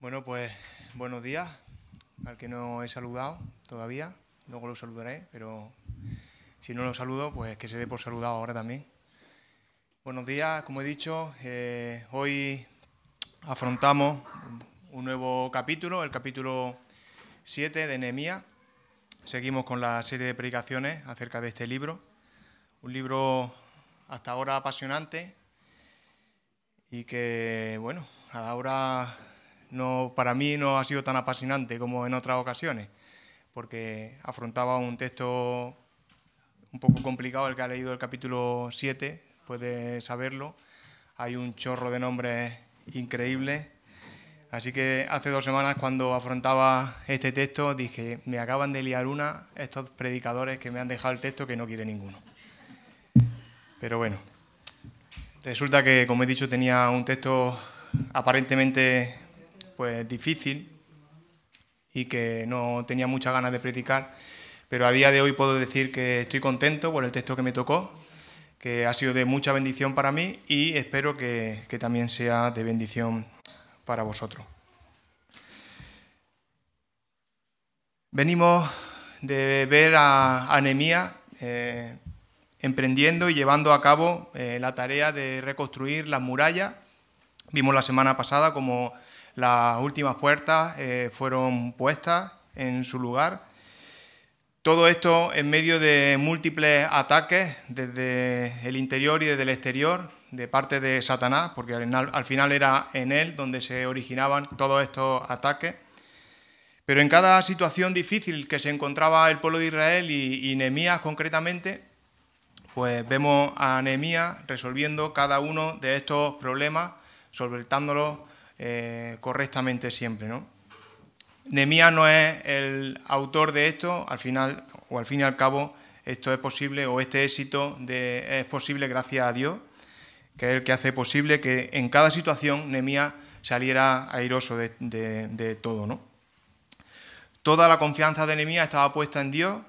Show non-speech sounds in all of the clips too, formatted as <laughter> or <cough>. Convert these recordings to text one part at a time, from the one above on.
Bueno, pues buenos días al que no he saludado todavía, luego lo saludaré, pero si no lo saludo, pues que se dé por saludado ahora también. Buenos días, como he dicho, eh, hoy afrontamos un nuevo capítulo, el capítulo 7 de Nehemías. Seguimos con la serie de predicaciones acerca de este libro, un libro hasta ahora apasionante y que, bueno, ahora no, para mí no ha sido tan apasionante como en otras ocasiones, porque afrontaba un texto un poco complicado, el que ha leído el capítulo 7 puede saberlo. Hay un chorro de nombres increíbles. Así que hace dos semanas cuando afrontaba este texto dije, me acaban de liar una estos predicadores que me han dejado el texto que no quiere ninguno. Pero bueno, resulta que, como he dicho, tenía un texto aparentemente pues difícil y que no tenía muchas ganas de predicar, pero a día de hoy puedo decir que estoy contento por el texto que me tocó, que ha sido de mucha bendición para mí y espero que, también sea de bendición para vosotros. Venimos de ver a, Anemía eh, emprendiendo y llevando a cabo eh, la tarea de reconstruir las murallas. Vimos la semana pasada como las últimas puertas eh, fueron puestas en su lugar. Todo esto en medio de múltiples ataques desde el interior y desde el exterior de parte de Satanás, porque al, final era en él donde se originaban todos estos ataques. Pero en cada situación difícil que se encontraba el pueblo de Israel y, y concretamente, pues vemos a Nehemías resolviendo cada uno de estos problemas, solventándolos eh, correctamente siempre. ¿no? Nemía no es el autor de esto, al final, o al fin y al cabo, esto es posible, o este éxito es posible gracias a Dios, que es el que hace posible que en cada situación Nemía saliera airoso de, todo. ¿no? Toda la confianza de Nemía estaba puesta en Dios,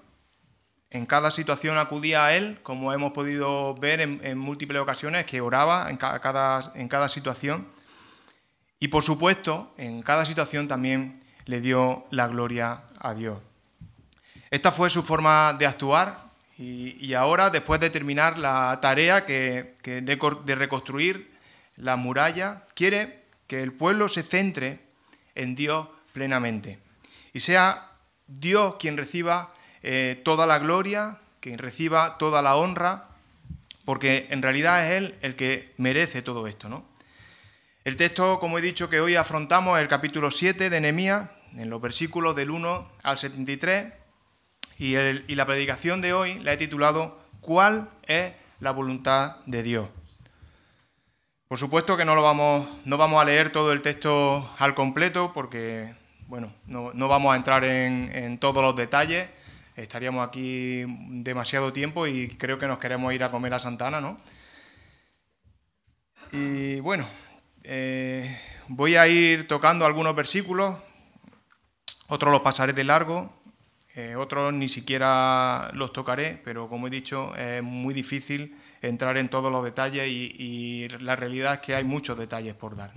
en cada situación acudía a Él, como hemos podido ver en, múltiples ocasiones, que oraba en cada situación. Y por supuesto, en cada situación también le dio la gloria a Dios. Esta fue su forma de actuar y, ahora, después de terminar la tarea que, de, reconstruir la muralla, quiere que el pueblo se centre en Dios plenamente y sea Dios quien reciba eh, toda la gloria, quien reciba toda la honra, porque en realidad es Él el que merece todo esto, ¿no? El texto, como he dicho, que hoy afrontamos es el capítulo 7 de Nehemías, en los versículos del 1 al 73, y, y la predicación de hoy la he titulado ¿Cuál es la voluntad de Dios? Por supuesto que no, lo vamos, no vamos a leer todo el texto al completo porque, bueno, no, vamos a entrar en, en, todos los detalles. Estaríamos aquí demasiado tiempo y creo que nos queremos ir a comer a Santana, ¿no? Y bueno, eh, voy a ir tocando algunos versículos, otros los pasaré de largo, eh, otros ni siquiera los tocaré, pero como he dicho, es muy difícil entrar en todos los detalles y, la realidad es que hay muchos detalles por dar.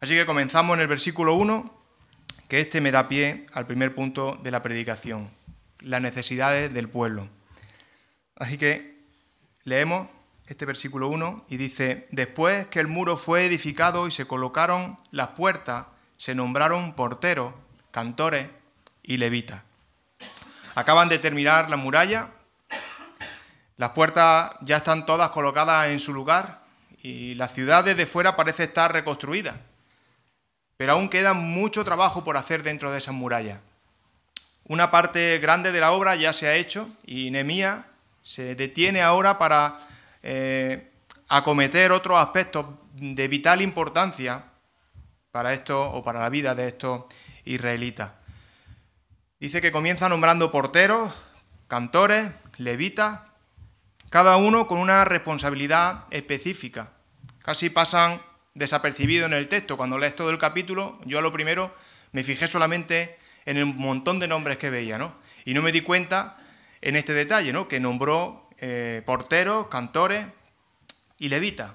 Así que comenzamos en el versículo 1, que este me da pie al primer punto de la predicación, las necesidades del pueblo. Así que leemos este versículo 1, y dice, después que el muro fue edificado y se colocaron las puertas, se nombraron porteros, cantores y levitas. Acaban de terminar la muralla, las puertas ya están todas colocadas en su lugar y la ciudad desde fuera parece estar reconstruida, pero aún queda mucho trabajo por hacer dentro de esas murallas. Una parte grande de la obra ya se ha hecho y Nemía se detiene ahora para eh, acometer otros aspectos de vital importancia para esto o para la vida de estos israelitas. Dice que comienza nombrando porteros, cantores, levitas, cada uno con una responsabilidad específica. Casi pasan desapercibidos en el texto. Cuando lees todo el capítulo, yo a lo primero me fijé solamente en el montón de nombres que veía, ¿no? Y no me di cuenta en este detalle, ¿no? Que nombró eh, porteros, cantores y levitas.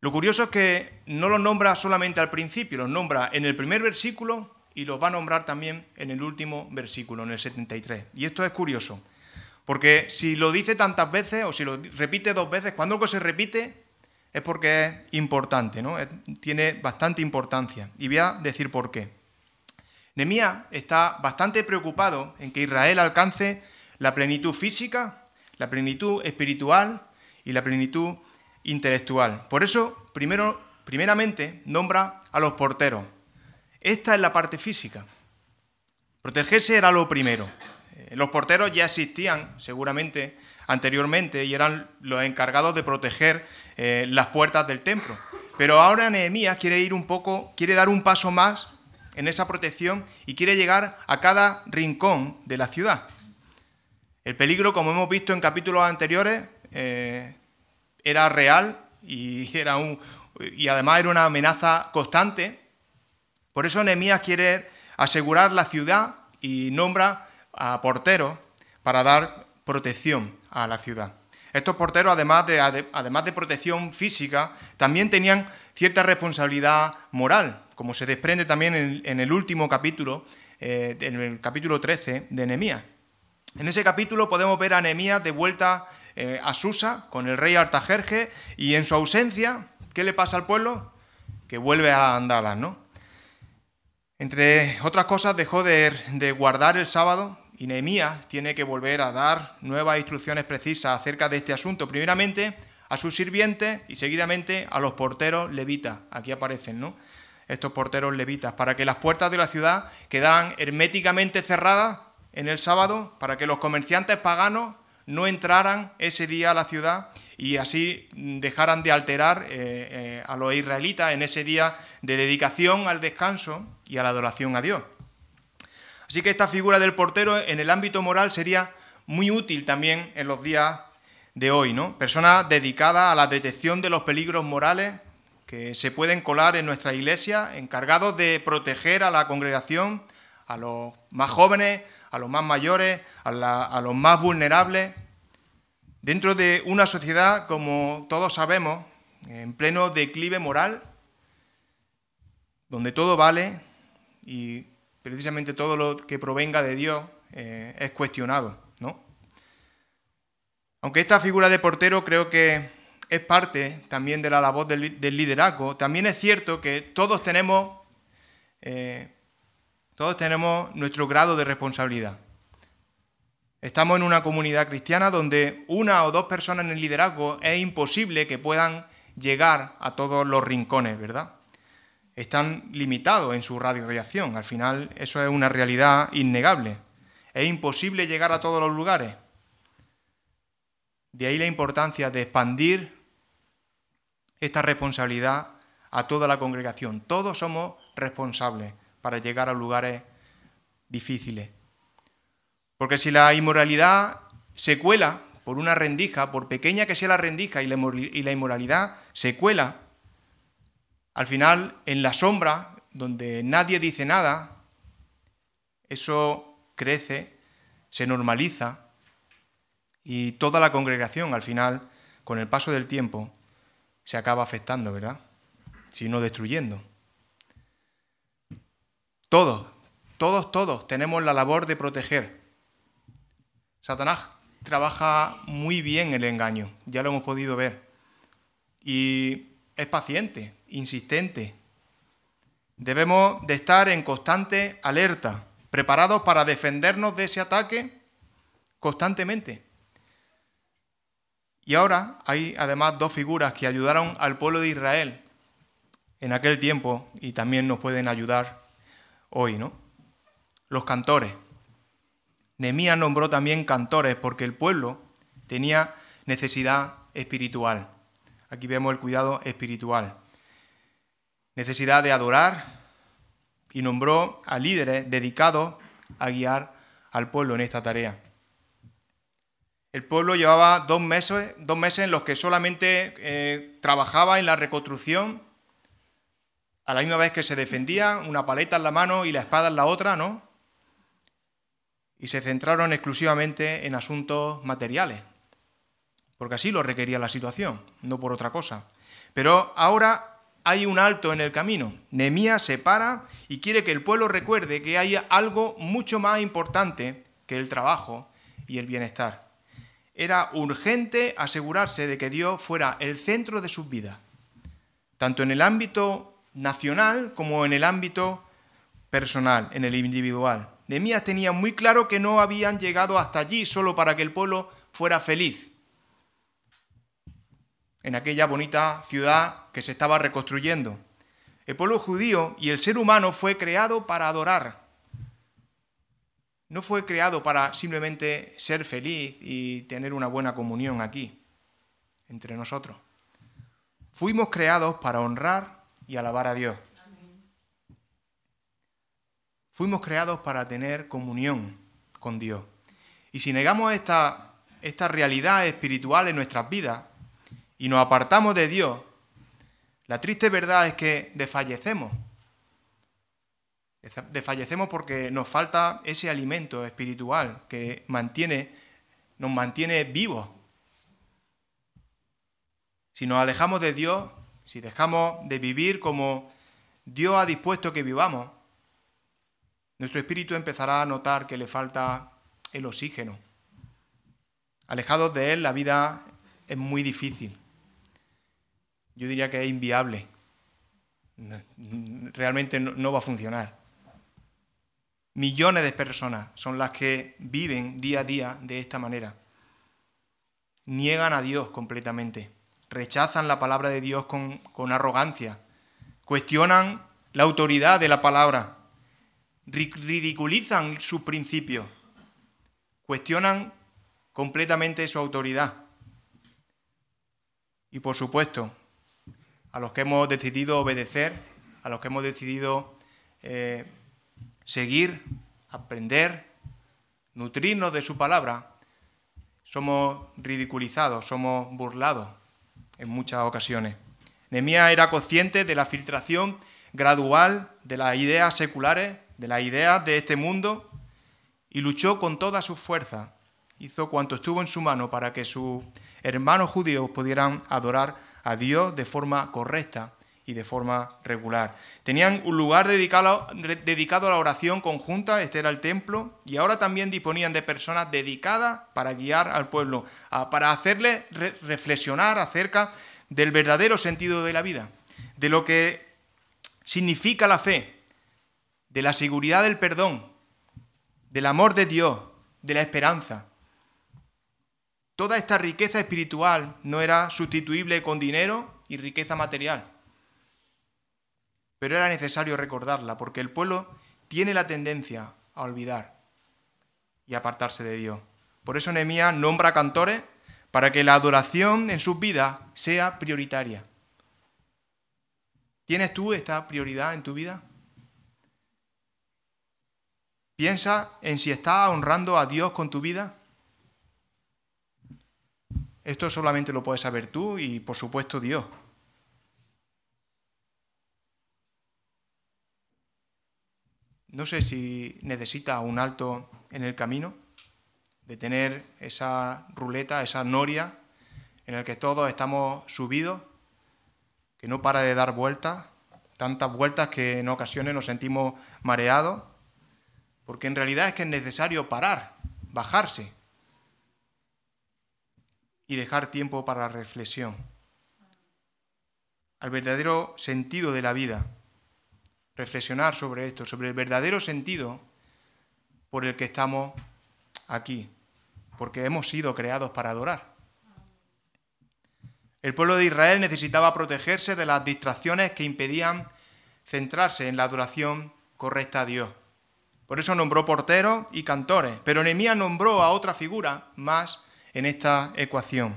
Lo curioso es que no los nombra solamente al principio, los nombra en el primer versículo y los va a nombrar también en el último versículo, en el 73. Y esto es curioso, porque si lo dice tantas veces o si lo repite dos veces, cuando algo se repite es porque es importante, ¿no? tiene bastante importancia. Y voy a decir por qué. Nemías está bastante preocupado en que Israel alcance la plenitud física, la plenitud espiritual y la plenitud intelectual. Por eso, primero, primeramente, nombra a los porteros. Esta es la parte física. Protegerse era lo primero. Eh, los porteros ya existían, seguramente, anteriormente y eran los encargados de proteger eh, las puertas del templo. Pero ahora Nehemías quiere ir un poco, quiere dar un paso más en esa protección y quiere llegar a cada rincón de la ciudad. El peligro, como hemos visto en capítulos anteriores, eh, era real y, <laughs> era un, y además era una amenaza constante. Por eso Nehemías quiere asegurar la ciudad y nombra a porteros para dar protección a la ciudad. Estos porteros, además de, además de protección física, también tenían cierta responsabilidad moral, como se desprende también en, el último capítulo, eh, en el capítulo 13 de Nehemías. En ese capítulo podemos ver a Nehemías de vuelta eh, a Susa con el rey Artajerje y en su ausencia, ¿qué le pasa al pueblo? Que vuelve a andadas, ¿no? Entre otras cosas, dejó de, de guardar el sábado y Nehemías tiene que volver a dar nuevas instrucciones precisas acerca de este asunto. Primeramente a sus sirvientes y seguidamente a los porteros levitas. Aquí aparecen, ¿no? Estos porteros levitas, para que las puertas de la ciudad quedaran herméticamente cerradas en el sábado, para que los comerciantes paganos no entraran ese día a la ciudad y así dejaran de alterar eh, eh, a los israelitas en ese día de dedicación al descanso y a la adoración a Dios. Así que esta figura del portero en el ámbito moral sería muy útil también en los días de hoy, ¿no? Persona dedicada a la detección de los peligros morales que se pueden colar en nuestra iglesia, encargados de proteger a la congregación, a los más jóvenes, a los más mayores, a, los más vulnerables. Dentro de una sociedad, como todos sabemos, en pleno declive moral, donde todo vale y precisamente todo lo que provenga de Dios eh, es cuestionado, ¿no? Aunque esta figura de portero creo que es parte también de la labor del, liderazgo, también es cierto que todos tenemos, eh, todos tenemos nuestro grado de responsabilidad. Estamos en una comunidad cristiana donde una o dos personas en el liderazgo es imposible que puedan llegar a todos los rincones, ¿verdad? están limitados en su radio de acción. Al final eso es una realidad innegable. Es imposible llegar a todos los lugares. De ahí la importancia de expandir esta responsabilidad a toda la congregación. Todos somos responsables para llegar a lugares difíciles. Porque si la inmoralidad se cuela por una rendija, por pequeña que sea la rendija y la inmoralidad se cuela, al final, en la sombra, donde nadie dice nada, eso crece, se normaliza y toda la congregación al final, con el paso del tiempo, se acaba afectando, ¿verdad? Si no destruyendo. Todos, todos, todos tenemos la labor de proteger. Satanás trabaja muy bien el engaño, ya lo hemos podido ver. Y es paciente, insistente. Debemos de estar en constante alerta, preparados para defendernos de ese ataque constantemente. Y ahora hay además dos figuras que ayudaron al pueblo de Israel en aquel tiempo y también nos pueden ayudar hoy, ¿no? Los cantores. Nemías nombró también cantores porque el pueblo tenía necesidad espiritual. Aquí vemos el cuidado espiritual necesidad de adorar y nombró a líderes dedicados a guiar al pueblo en esta tarea. El pueblo llevaba dos meses, dos meses en los que solamente eh, trabajaba en la reconstrucción, a la misma vez que se defendía, una paleta en la mano y la espada en la otra, ¿no? Y se centraron exclusivamente en asuntos materiales, porque así lo requería la situación, no por otra cosa. Pero ahora hay un alto en el camino. Nehemías se para y quiere que el pueblo recuerde que hay algo mucho más importante que el trabajo y el bienestar. Era urgente asegurarse de que Dios fuera el centro de sus vidas, tanto en el ámbito nacional como en el ámbito personal, en el individual. Nehemías tenía muy claro que no habían llegado hasta allí solo para que el pueblo fuera feliz, en aquella bonita ciudad que se estaba reconstruyendo. El pueblo judío y el ser humano fue creado para adorar. No fue creado para simplemente ser feliz y tener una buena comunión aquí, entre nosotros. Fuimos creados para honrar y alabar a Dios. Fuimos creados para tener comunión con Dios. Y si negamos esta, esta realidad espiritual en nuestras vidas, y nos apartamos de Dios, la triste verdad es que desfallecemos. Desfallecemos porque nos falta ese alimento espiritual que mantiene, nos mantiene vivos. Si nos alejamos de Dios, si dejamos de vivir como Dios ha dispuesto que vivamos, nuestro espíritu empezará a notar que le falta el oxígeno. Alejados de Él, la vida es muy difícil yo diría que es inviable. Realmente no, va a funcionar. Millones de personas son las que viven día a día de esta manera. Niegan a Dios completamente, rechazan la palabra de Dios con, con arrogancia, cuestionan la autoridad de la palabra, ridiculizan sus principios, cuestionan completamente su autoridad. Y por supuesto, a los que hemos decidido obedecer, a los que hemos decidido eh, seguir, aprender, nutrirnos de su palabra, somos ridiculizados, somos burlados en muchas ocasiones. Nehemías era consciente de la filtración gradual de las ideas seculares, de las ideas de este mundo, y luchó con todas sus fuerzas. Hizo cuanto estuvo en su mano para que sus hermanos judíos pudieran adorar a Dios de forma correcta y de forma regular. Tenían un lugar dedicado, a la oración conjunta, este era el templo, y ahora también disponían de personas dedicadas para guiar al pueblo, para hacerle reflexionar acerca del verdadero sentido de la vida, de lo que significa la fe, de la seguridad del perdón, del amor de Dios, de la esperanza. Toda esta riqueza espiritual no era sustituible con dinero y riqueza material. Pero era necesario recordarla porque el pueblo tiene la tendencia a olvidar y apartarse de Dios. Por eso Nehemías nombra cantores para que la adoración en sus vidas sea prioritaria. ¿Tienes tú esta prioridad en tu vida? Piensa en si estás honrando a Dios con tu vida. Esto solamente lo puedes saber tú y por supuesto Dios. No sé si necesita un alto en el camino, de tener esa ruleta, esa noria en el que todos estamos subidos, que no para de dar vueltas, tantas vueltas que en ocasiones nos sentimos mareados, porque en realidad es que es necesario parar, bajarse, y dejar tiempo para la reflexión, al verdadero sentido de la vida, reflexionar sobre esto, sobre el verdadero sentido por el que estamos aquí, porque hemos sido creados para adorar. El pueblo de Israel necesitaba protegerse de las distracciones que impedían centrarse en la adoración correcta a Dios. Por eso nombró porteros y cantores, pero Nehemías nombró a otra figura más en esta ecuación.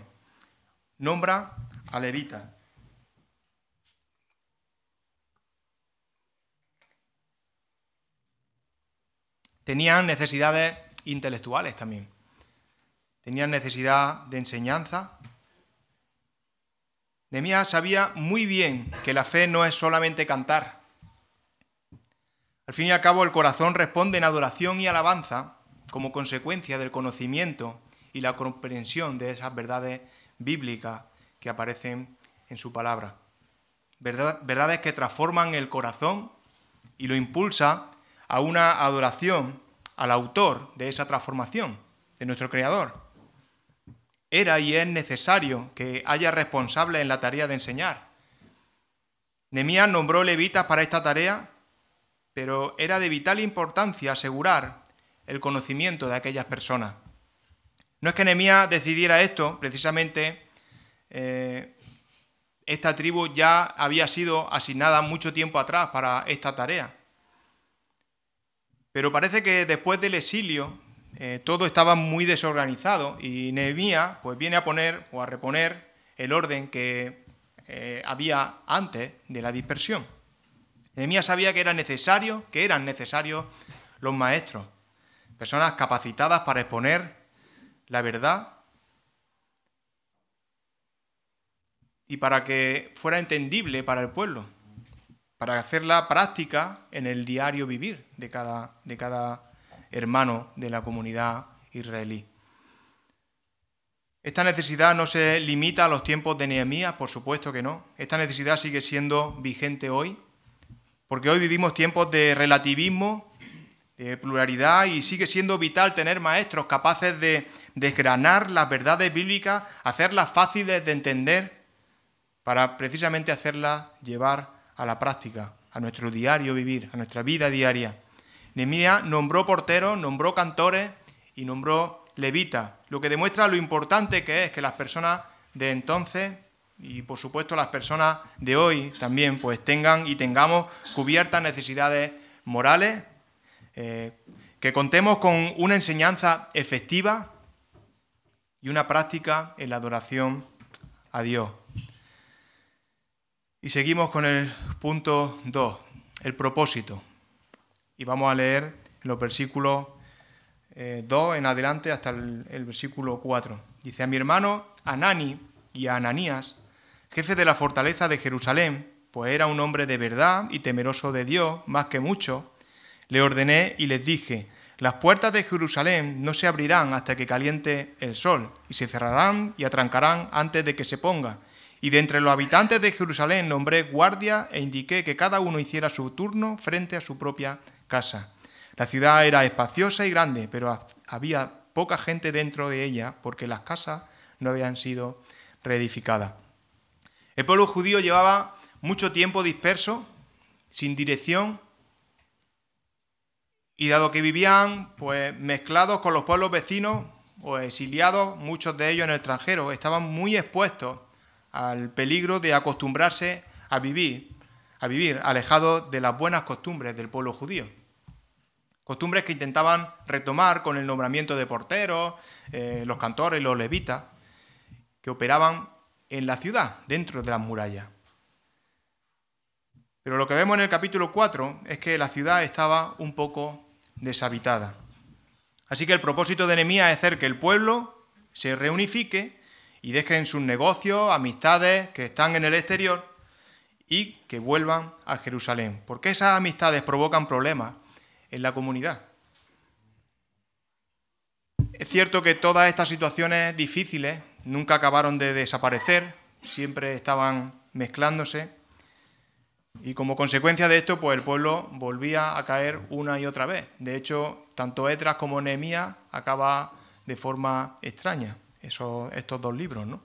Nombra a levita. Tenían necesidades intelectuales también. Tenían necesidad de enseñanza. Nemías sabía muy bien que la fe no es solamente cantar. Al fin y al cabo, el corazón responde en adoración y alabanza como consecuencia del conocimiento y la comprensión de esas verdades bíblicas que aparecen en su palabra. verdades que transforman el corazón y lo impulsa a una adoración al autor de esa transformación, de nuestro Creador. Era y es necesario que haya responsables en la tarea de enseñar. Nemías nombró levitas para esta tarea, pero era de vital importancia asegurar el conocimiento de aquellas personas. No es que Nemías decidiera esto, precisamente eh, esta tribu ya había sido asignada mucho tiempo atrás para esta tarea. Pero parece que después del exilio eh, todo estaba muy desorganizado y Nehemías pues, viene a poner o a reponer el orden que eh, había antes de la dispersión. Nehemías sabía que era necesario, que eran necesarios los maestros, personas capacitadas para exponer la verdad y para que fuera entendible para el pueblo, para hacerla práctica en el diario vivir de cada, de cada hermano de la comunidad israelí. Esta necesidad no se limita a los tiempos de Nehemías, por supuesto que no. Esta necesidad sigue siendo vigente hoy, porque hoy vivimos tiempos de relativismo, de pluralidad y sigue siendo vital tener maestros capaces de desgranar las verdades bíblicas, hacerlas fáciles de entender para precisamente hacerlas llevar a la práctica, a nuestro diario vivir, a nuestra vida diaria. Nehemías nombró porteros, nombró cantores y nombró levitas, lo que demuestra lo importante que es que las personas de entonces y por supuesto las personas de hoy también pues tengan y tengamos cubiertas necesidades morales, eh, que contemos con una enseñanza efectiva y una práctica en la adoración a Dios. Y seguimos con el punto 2, el propósito. Y vamos a leer los versículos 2 eh, en adelante hasta el, el, versículo 4. Dice, a mi hermano Anani y a Ananías, jefe de la fortaleza de Jerusalén, pues era un hombre de verdad y temeroso de Dios, más que mucho, le ordené y les dije, las puertas de Jerusalén no se abrirán hasta que caliente el sol, y se cerrarán y atrancarán antes de que se ponga y de entre los habitantes de Jerusalén nombré guardia e indiqué que cada uno hiciera su turno frente a su propia casa. La ciudad era espaciosa y grande, pero había poca gente dentro de ella porque las casas no habían sido reedificadas. El pueblo judío llevaba mucho tiempo disperso, sin dirección, y dado que vivían pues mezclados con los pueblos vecinos o exiliados, muchos de ellos en el extranjero, estaban muy expuestos al peligro de acostumbrarse a vivir, a vivir alejado de las buenas costumbres del pueblo judío. Costumbres que intentaban retomar con el nombramiento de porteros, eh, los cantores los levitas, que operaban en la ciudad, dentro de las murallas. Pero lo que vemos en el capítulo 4 es que la ciudad estaba un poco deshabitada. Así que el propósito de Nehemías es hacer que el pueblo se reunifique y dejen sus negocios, amistades que están en el exterior y que vuelvan a Jerusalén. Porque esas amistades provocan problemas en la comunidad. Es cierto que todas estas situaciones difíciles nunca acabaron de desaparecer, siempre estaban mezclándose y como consecuencia de esto, pues el pueblo volvía a caer una y otra vez. De hecho, tanto Etras como Nehemías acaba de forma extraña estos dos libros, ¿no?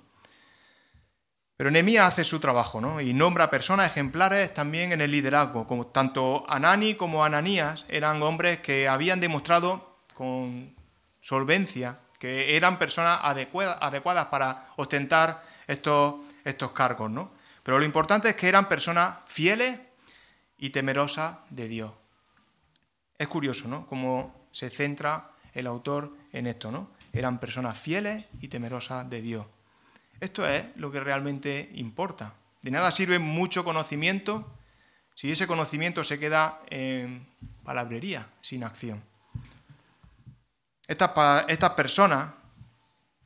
Pero Nehemías hace su trabajo, ¿no? Y nombra personas ejemplares también en el liderazgo, como tanto Anani como Ananías eran hombres que habían demostrado con solvencia que eran personas adecuadas, para ostentar estos, estos cargos, ¿no? Pero lo importante es que eran personas fieles y temerosas de Dios. Es curioso, ¿no? Cómo se centra el autor en esto, ¿no? Eran personas fieles y temerosas de Dios. Esto es lo que realmente importa. De nada sirve mucho conocimiento si ese conocimiento se queda en palabrería, sin acción. Estas, estas personas,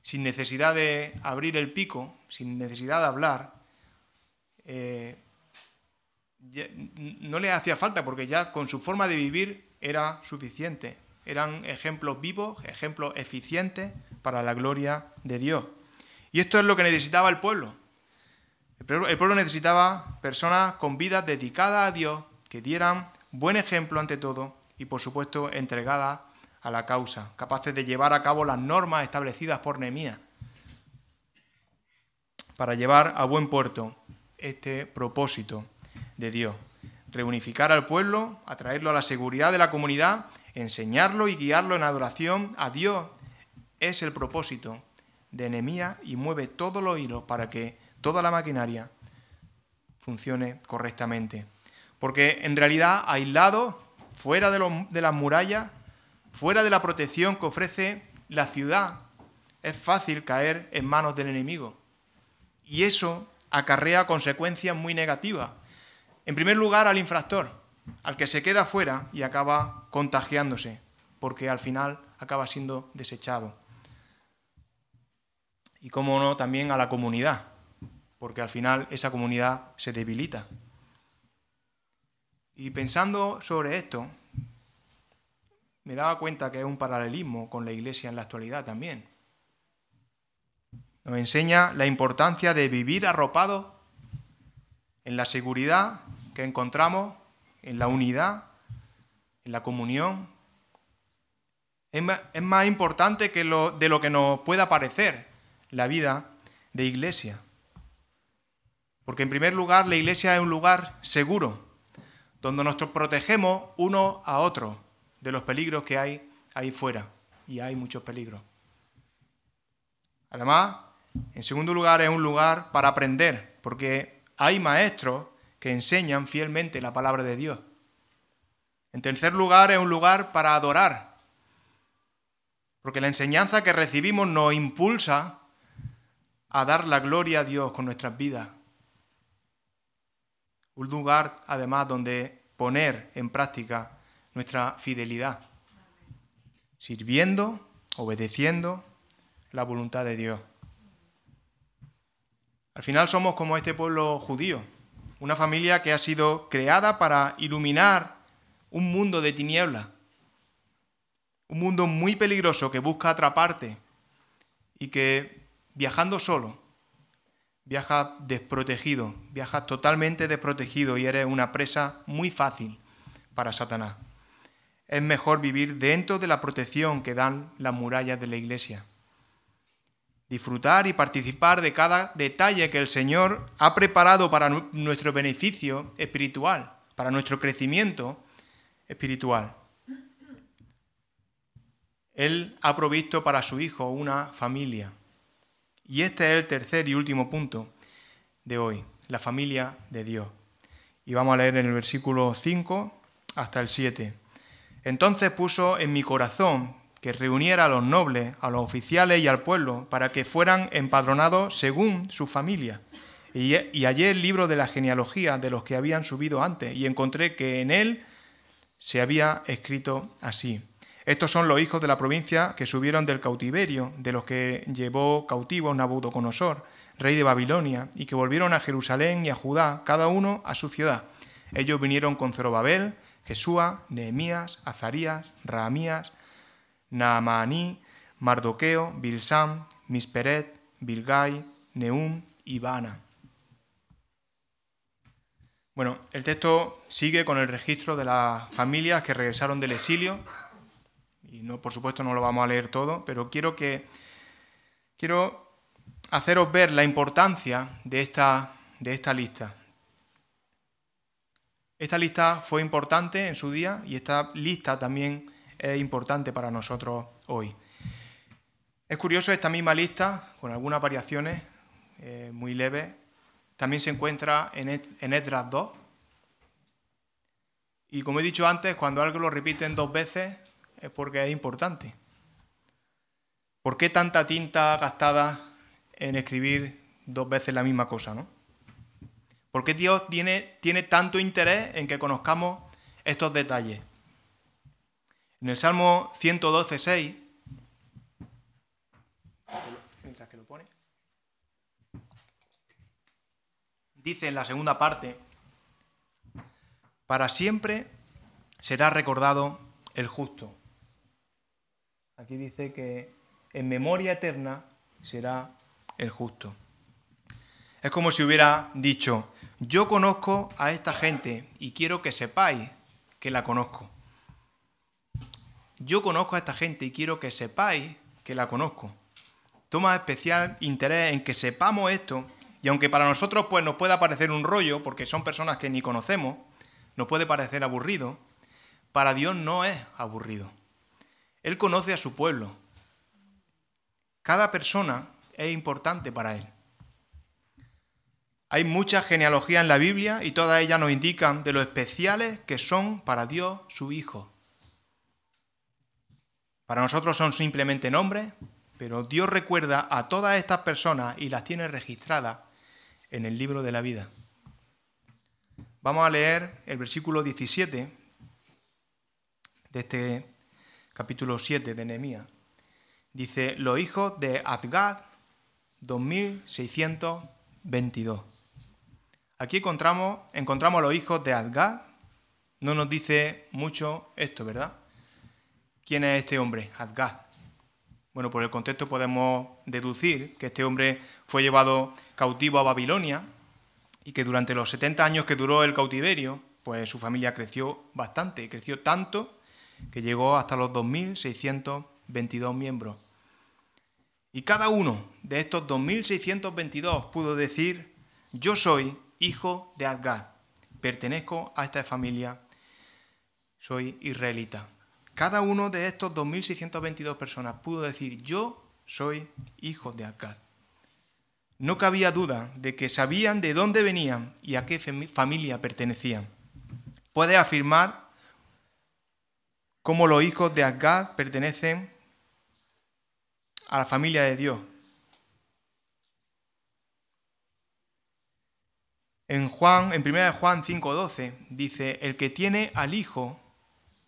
sin necesidad de abrir el pico, sin necesidad de hablar, eh, no le hacía falta porque ya con su forma de vivir era suficiente. Eran ejemplos vivos, ejemplos eficientes para la gloria de Dios. Y esto es lo que necesitaba el pueblo. El pueblo necesitaba personas con vidas dedicadas a Dios, que dieran buen ejemplo ante todo y por supuesto entregadas a la causa, capaces de llevar a cabo las normas establecidas por Nehemías para llevar a buen puerto este propósito de Dios. Reunificar al pueblo, atraerlo a la seguridad de la comunidad, enseñarlo y guiarlo en adoración a Dios es el propósito de Nehemías y mueve todos los hilos para que toda la maquinaria funcione correctamente. Porque en realidad, aislado, fuera de, de las murallas, fuera de la protección que ofrece la ciudad, es fácil caer en manos del enemigo. Y eso acarrea consecuencias muy negativas. En primer lugar, al infractor, al que se queda fuera y acaba contagiándose, porque al final acaba siendo desechado. Y cómo no, también a la comunidad, porque al final esa comunidad se debilita. Y pensando sobre esto, me daba cuenta que es un paralelismo con la iglesia en la actualidad también. Nos enseña la importancia de vivir arropados en la seguridad que encontramos, en la unidad, en la comunión. Es más, importante que lo, de lo que nos pueda parecer la vida de iglesia. Porque en primer lugar la iglesia es un lugar seguro, donde nos protegemos uno a otro de los peligros que hay ahí fuera. Y hay muchos peligros. Además, en segundo lugar, es un lugar para aprender, porque hay maestros que enseñan fielmente la palabra de Dios. En tercer lugar, es un lugar para adorar, porque la enseñanza que recibimos nos impulsa a dar la gloria a Dios con nuestras vidas. Un lugar, además, donde poner en práctica nuestra fidelidad, sirviendo, obedeciendo la voluntad de Dios. Al final somos como este pueblo judío, una familia que ha sido creada para iluminar un mundo de tinieblas, un mundo muy peligroso que busca atraparte y que viajando solo, viaja desprotegido, viajas totalmente desprotegido y eres una presa muy fácil para Satanás. Es mejor vivir dentro de la protección que dan las murallas de la iglesia disfrutar y participar de cada detalle que el Señor ha preparado para nuestro beneficio espiritual, para nuestro crecimiento espiritual. Él ha provisto para su Hijo una familia. Y este es el tercer y último punto de hoy, la familia de Dios. Y vamos a leer en el versículo 5 hasta el 7. Entonces puso en mi corazón que reuniera a los nobles, a los oficiales y al pueblo, para que fueran empadronados según su familia. Y, hallé el libro de la genealogía de los que habían subido antes, y encontré que en él se había escrito así. Estos son los hijos de la provincia que subieron del cautiverio, de los que llevó cautivo Nabucodonosor, rey de Babilonia, y que volvieron a Jerusalén y a Judá, cada uno a su ciudad. Ellos vinieron con Zorobabel, Jesúa, Nehemías, Azarías, Rahamías, Naamaní, Mardoqueo, Bilsam, Misperet, Bilgai, Neum y Bana. Bueno, el texto sigue con el registro de las familias que regresaron del exilio. Y no, por supuesto no lo vamos a leer todo, pero quiero que quiero haceros ver la importancia de esta, de esta lista. Esta lista fue importante en su día y esta lista también es importante para nosotros hoy. Es curioso, esta misma lista, con algunas variaciones eh, muy leves, también se encuentra en, en Esdras 2. Y como he dicho antes, cuando algo lo repiten dos veces es porque es importante. ¿Por qué tanta tinta gastada en escribir dos veces la misma cosa? ¿no? ¿Por qué Dios tiene, tiene tanto interés en que conozcamos estos detalles? En el Salmo 112, 6, mientras que lo pone, dice en la segunda parte, para siempre será recordado el justo. Aquí dice que en memoria eterna será el justo. Es como si hubiera dicho, yo conozco a esta gente y quiero que sepáis que la conozco. Yo conozco a esta gente y quiero que sepáis que la conozco. Toma especial interés en que sepamos esto y aunque para nosotros pues, nos pueda parecer un rollo, porque son personas que ni conocemos, nos puede parecer aburrido, para Dios no es aburrido. Él conoce a su pueblo. Cada persona es importante para Él. Hay mucha genealogía en la Biblia y todas ellas nos indican de lo especiales que son para Dios su Hijo. Para nosotros son simplemente nombres, pero Dios recuerda a todas estas personas y las tiene registradas en el libro de la vida. Vamos a leer el versículo 17 de este capítulo 7 de Nehemías. Dice, los hijos de Adgad, 2622. Aquí encontramos, encontramos a los hijos de Adgad. No nos dice mucho esto, ¿verdad? ¿Quién es este hombre, Adgad? Bueno, por el contexto podemos deducir que este hombre fue llevado cautivo a Babilonia y que durante los 70 años que duró el cautiverio, pues su familia creció bastante, creció tanto que llegó hasta los 2.622 miembros. Y cada uno de estos 2.622 pudo decir, yo soy hijo de Adgad, pertenezco a esta familia, soy israelita. Cada uno de estos 2.622 personas pudo decir, yo soy hijo de Akkad. No cabía duda de que sabían de dónde venían y a qué familia pertenecían. Puede afirmar cómo los hijos de Akkad pertenecen a la familia de Dios. En Juan, en 1 Juan 5:12 dice, "El que tiene al hijo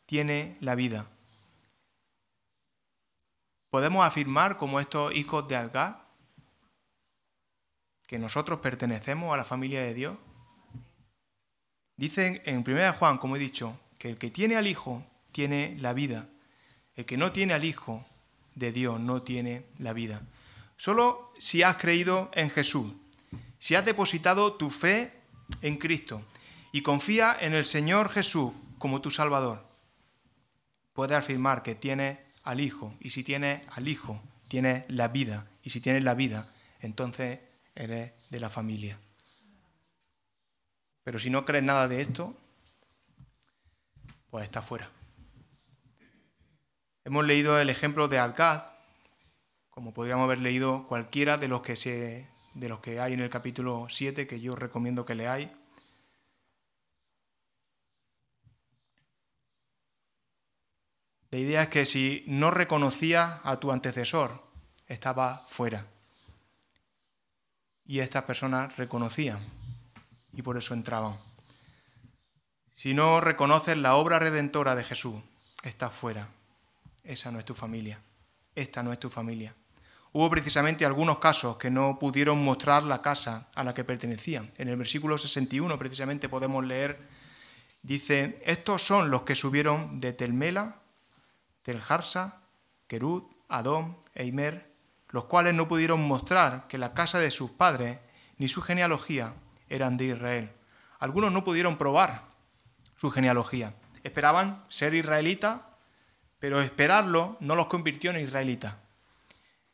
tiene la vida. ¿Podemos afirmar como estos hijos de Algá que nosotros pertenecemos a la familia de Dios? Dicen en 1 Juan, como he dicho, que el que tiene al Hijo tiene la vida. El que no tiene al Hijo de Dios no tiene la vida. Solo si has creído en Jesús, si has depositado tu fe en Cristo y confía en el Señor Jesús como tu Salvador, puede afirmar que tiene al Hijo. Y si tiene al Hijo, tiene la vida. Y si tienes la vida, entonces eres de la familia. Pero si no crees nada de esto, pues está fuera. Hemos leído el ejemplo de Alcaz, como podríamos haber leído cualquiera de los que, se, de los que hay en el capítulo 7, que yo recomiendo que leáis. La idea es que si no reconocías a tu antecesor, estaba fuera. Y estas personas reconocían y por eso entraban. Si no reconoces la obra redentora de Jesús, estás fuera. Esa no es tu familia. Esta no es tu familia. Hubo precisamente algunos casos que no pudieron mostrar la casa a la que pertenecían. En el versículo 61 precisamente podemos leer, dice, estos son los que subieron de Telmela Telharsa, Kerut, Adón e Imer, los cuales no pudieron mostrar que la casa de sus padres ni su genealogía eran de Israel. Algunos no pudieron probar su genealogía. Esperaban ser israelitas, pero esperarlo no los convirtió en israelitas,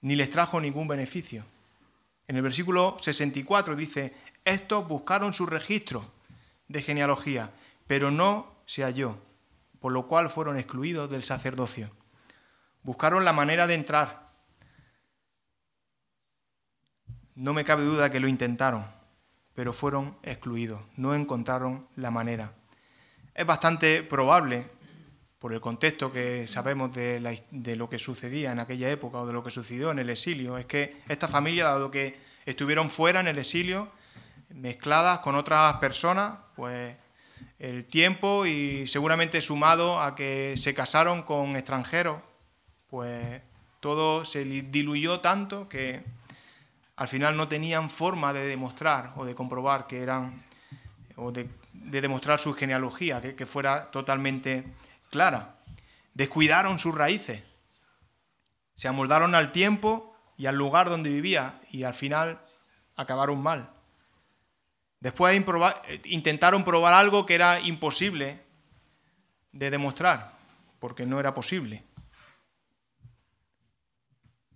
ni les trajo ningún beneficio. En el versículo 64 dice, estos buscaron su registro de genealogía, pero no se halló por lo cual fueron excluidos del sacerdocio. Buscaron la manera de entrar. No me cabe duda que lo intentaron, pero fueron excluidos, no encontraron la manera. Es bastante probable, por el contexto que sabemos de, lo que sucedía en aquella época o de lo que sucedió en el exilio, es que esta familia, dado que estuvieron fuera en el exilio, mezcladas con otras personas, pues el tiempo y seguramente sumado a que se casaron con extranjeros, pues todo se diluyó tanto que al final no tenían forma de demostrar o de comprobar que eran, o de, demostrar su genealogía, que, que fuera totalmente clara. Descuidaron sus raíces, se amoldaron al tiempo y al lugar donde vivía y al final acabaron mal, Después intentaron probar algo que era imposible de demostrar, porque no era posible.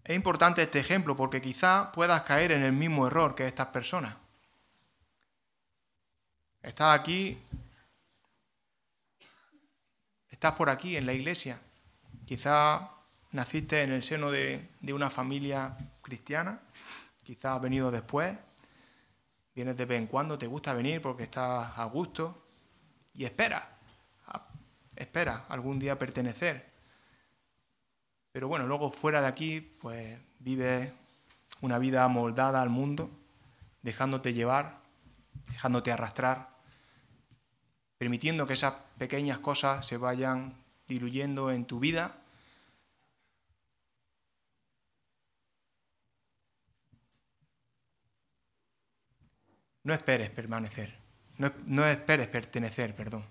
Es importante este ejemplo porque quizá puedas caer en el mismo error que estas personas. Estás aquí, estás por aquí en la iglesia, quizá naciste en el seno de, una familia cristiana, quizá has venido después, vienes de vez en cuando, te gusta venir porque estás a gusto y espera, espera algún día pertenecer. Pero bueno, luego fuera de aquí, pues vives una vida amoldada al mundo, dejándote llevar, dejándote arrastrar, permitiendo que esas pequeñas cosas se vayan diluyendo en tu vida. No esperes permanecer, no, no esperes pertenecer, perdón.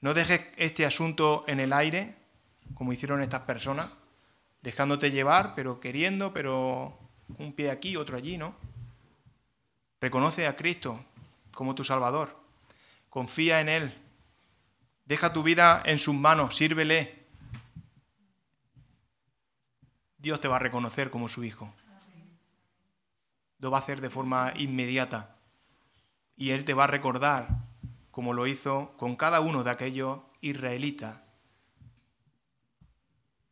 No dejes este asunto en el aire, como hicieron estas personas dejándote llevar, pero queriendo, pero un pie aquí, otro allí, ¿no? Reconoce a Cristo como tu Salvador. Confía en Él. Deja tu vida en sus manos, sírvele. Dios te va a reconocer como su Hijo. Lo va a hacer de forma inmediata. Y Él te va a recordar, como lo hizo con cada uno de aquellos israelitas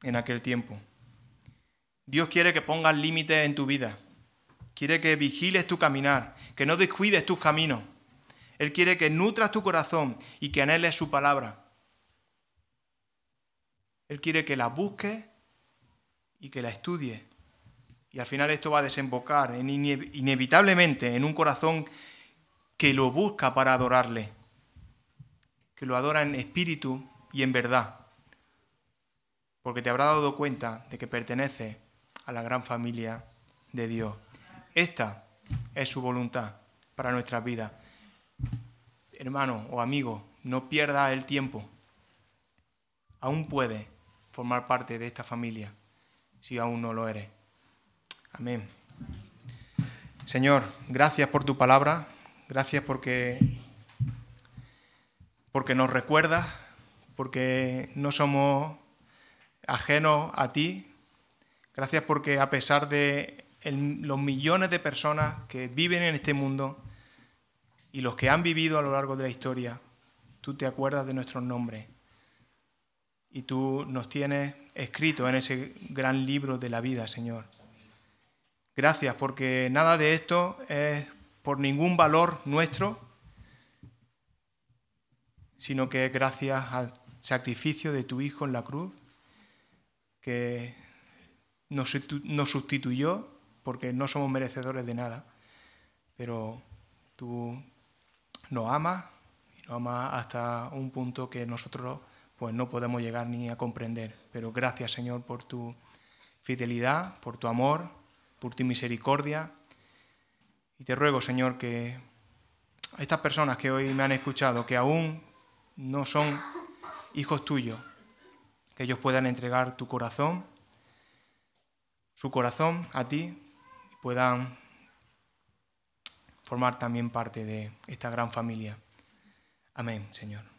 en aquel tiempo. Dios quiere que pongas límites en tu vida. Quiere que vigiles tu caminar, que no descuides tus caminos. Él quiere que nutras tu corazón y que anheles su palabra. Él quiere que la busques y que la estudies. Y al final esto va a desembocar inevitablemente en un corazón que lo busca para adorarle, que lo adora en espíritu y en verdad, porque te habrá dado cuenta de que pertenece a la gran familia de Dios. Esta es su voluntad para nuestras vidas. Hermano o amigo, no pierda el tiempo. Aún puede formar parte de esta familia si aún no lo eres. Amén. Señor, gracias por tu palabra, gracias porque porque nos recuerdas, porque no somos ajenos a ti, Gracias porque a pesar de los millones de personas que viven en este mundo y los que han vivido a lo largo de la historia, tú te acuerdas de nuestros nombres y tú nos tienes escrito en ese gran libro de la vida, Señor. Gracias porque nada de esto es por ningún valor nuestro, sino que es gracias al sacrificio de tu Hijo en la cruz, que nos sustituyó porque no somos merecedores de nada, pero tú nos amas y nos amas hasta un punto que nosotros pues no podemos llegar ni a comprender. Pero gracias Señor por tu fidelidad, por tu amor, por tu misericordia. Y te ruego Señor que a estas personas que hoy me han escuchado, que aún no son hijos tuyos, que ellos puedan entregar tu corazón su corazón a ti y puedan formar también parte de esta gran familia. Amén, Señor.